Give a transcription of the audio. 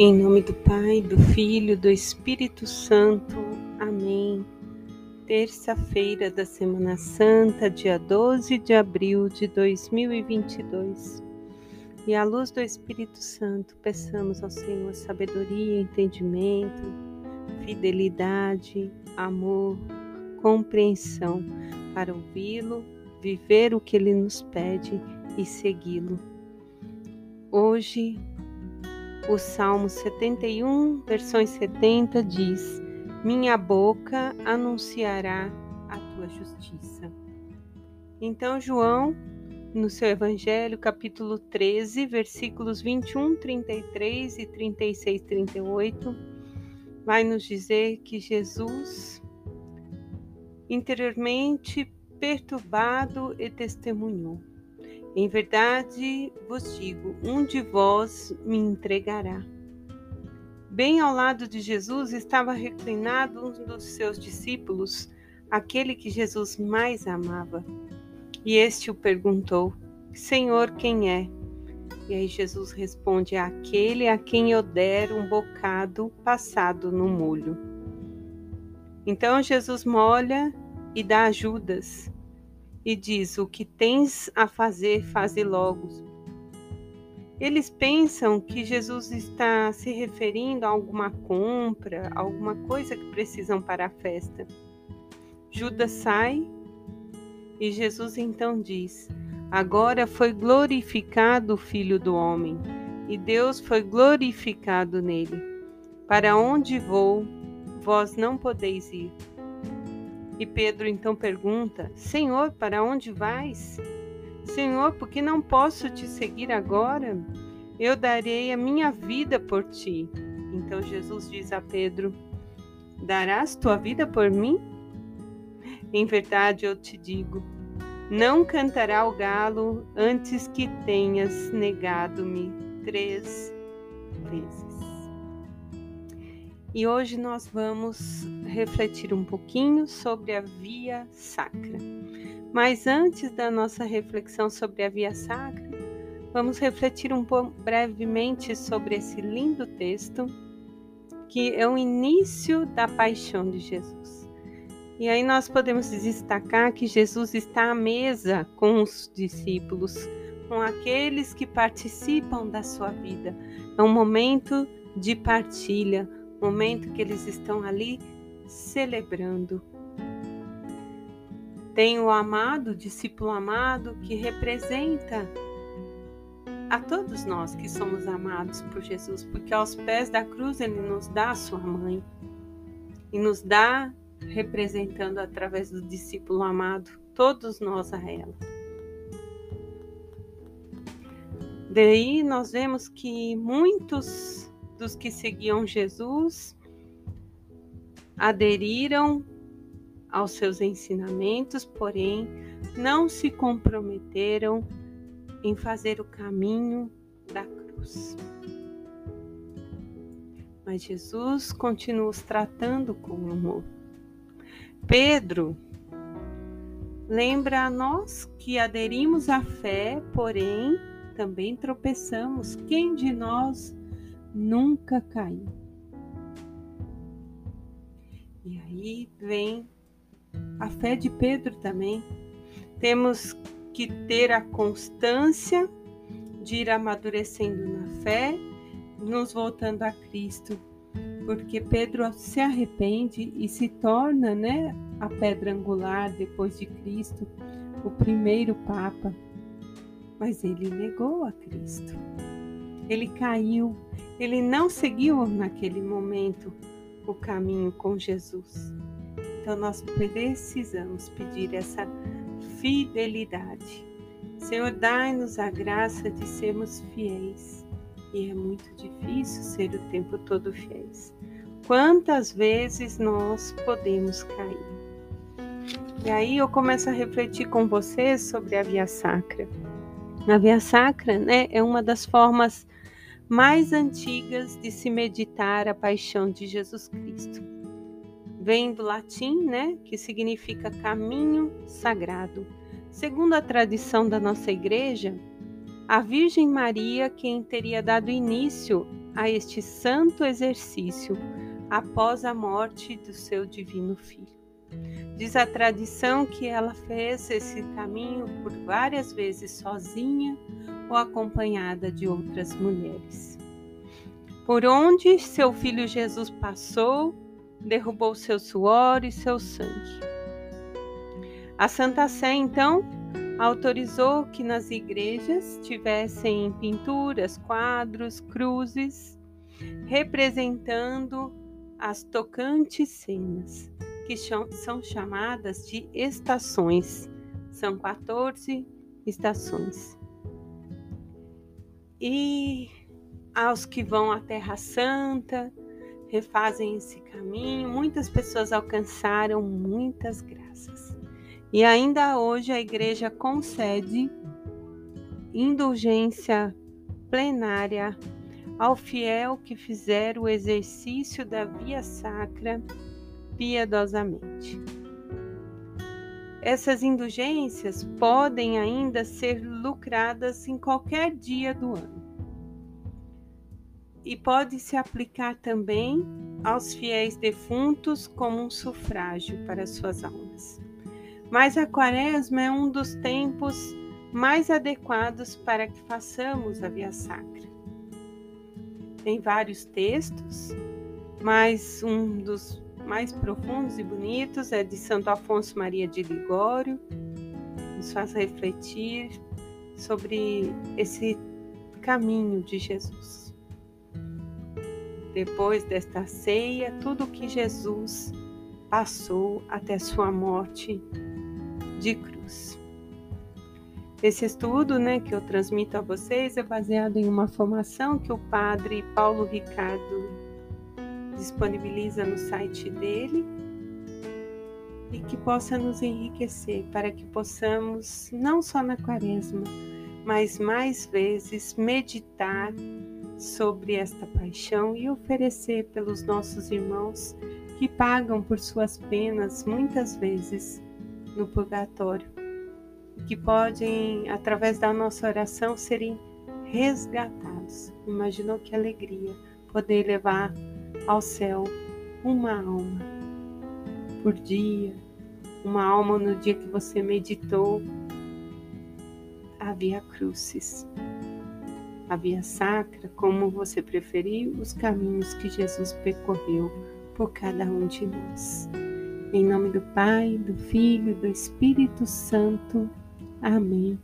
Em nome do Pai, do Filho, do Espírito Santo. Amém. Terça-feira da Semana Santa, dia 12 de abril de 2022. E à luz do Espírito Santo, peçamos ao Senhor sabedoria, entendimento, fidelidade, amor, compreensão para ouvi-lo, viver o que ele nos pede e segui-lo. Hoje o Salmo 71, versões 70 diz: Minha boca anunciará a tua justiça. Então, João, no seu Evangelho, capítulo 13, versículos 21, 33 e 36, 38, vai nos dizer que Jesus, interiormente perturbado, e testemunhou. Em verdade vos digo: um de vós me entregará. Bem ao lado de Jesus estava reclinado um dos seus discípulos, aquele que Jesus mais amava. E este o perguntou: Senhor, quem é? E aí Jesus responde: aquele a quem eu der um bocado passado no molho. Então Jesus molha e dá ajudas e diz: O que tens a fazer, faze logo. Eles pensam que Jesus está se referindo a alguma compra, alguma coisa que precisam para a festa. Judas sai e Jesus então diz: Agora foi glorificado o Filho do Homem, e Deus foi glorificado nele. Para onde vou, vós não podeis ir. E Pedro então pergunta: Senhor, para onde vais? Senhor, por que não posso te seguir agora? Eu darei a minha vida por ti. Então Jesus diz a Pedro: Darás tua vida por mim? Em verdade eu te digo: não cantará o galo antes que tenhas negado-me três vezes. E hoje nós vamos refletir um pouquinho sobre a via sacra. Mas antes da nossa reflexão sobre a via sacra, vamos refletir um pouco brevemente sobre esse lindo texto que é o início da paixão de Jesus. E aí nós podemos destacar que Jesus está à mesa com os discípulos, com aqueles que participam da sua vida. É um momento de partilha, momento que eles estão ali celebrando. Tem o amado, o discípulo amado, que representa a todos nós que somos amados por Jesus, porque aos pés da cruz ele nos dá a sua mãe e nos dá representando através do discípulo amado todos nós a ela. Daí nós vemos que muitos dos que seguiam Jesus aderiram aos seus ensinamentos, porém não se comprometeram em fazer o caminho da cruz. Mas Jesus continua os tratando com amor. Pedro lembra a nós que aderimos à fé, porém também tropeçamos. Quem de nós nunca caiu. E aí vem a fé de Pedro também. Temos que ter a constância de ir amadurecendo na fé, nos voltando a Cristo, porque Pedro se arrepende e se torna, né, a pedra angular depois de Cristo, o primeiro papa. Mas ele negou a Cristo. Ele caiu, ele não seguiu naquele momento o caminho com Jesus. Então nós precisamos pedir essa fidelidade. Senhor, dai-nos a graça de sermos fiéis. E é muito difícil ser o tempo todo fiéis. Quantas vezes nós podemos cair? E aí eu começo a refletir com vocês sobre a via sacra. A via sacra né, é uma das formas mais antigas de se meditar a paixão de Jesus Cristo. Vem do latim, né, que significa caminho sagrado. Segundo a tradição da nossa igreja, a Virgem Maria quem teria dado início a este santo exercício após a morte do seu divino filho. Diz a tradição que ela fez esse caminho por várias vezes sozinha ou acompanhada de outras mulheres. Por onde seu filho Jesus passou, derrubou seu suor e seu sangue. A Santa Sé, então, autorizou que nas igrejas tivessem pinturas, quadros, cruzes, representando as tocantes cenas, que são chamadas de estações. São 14 estações. E aos que vão à Terra Santa, refazem esse caminho, muitas pessoas alcançaram muitas graças. E ainda hoje a igreja concede indulgência plenária ao fiel que fizer o exercício da via sacra piedosamente. Essas indulgências podem ainda ser lucradas em qualquer dia do ano. E pode se aplicar também aos fiéis defuntos como um sufrágio para suas almas. Mas a quaresma é um dos tempos mais adequados para que façamos a via sacra. Tem vários textos, mas um dos mais profundos e bonitos é de Santo Afonso Maria de Ligório, nos faz refletir sobre esse caminho de Jesus. Depois desta ceia, tudo que Jesus passou até sua morte de cruz. Esse estudo né, que eu transmito a vocês é baseado em uma formação que o padre Paulo Ricardo disponibiliza no site dele e que possa nos enriquecer para que possamos, não só na quaresma, mas mais vezes meditar sobre esta paixão e oferecer pelos nossos irmãos que pagam por suas penas muitas vezes no purgatório que podem, através da nossa oração, serem resgatados. Imaginou que alegria poder levar ao céu uma alma por dia, uma alma no dia que você meditou a Via Crucis, a Via Sacra, como você preferir, os caminhos que Jesus percorreu por cada um de nós. Em nome do Pai, do Filho e do Espírito Santo. Amém.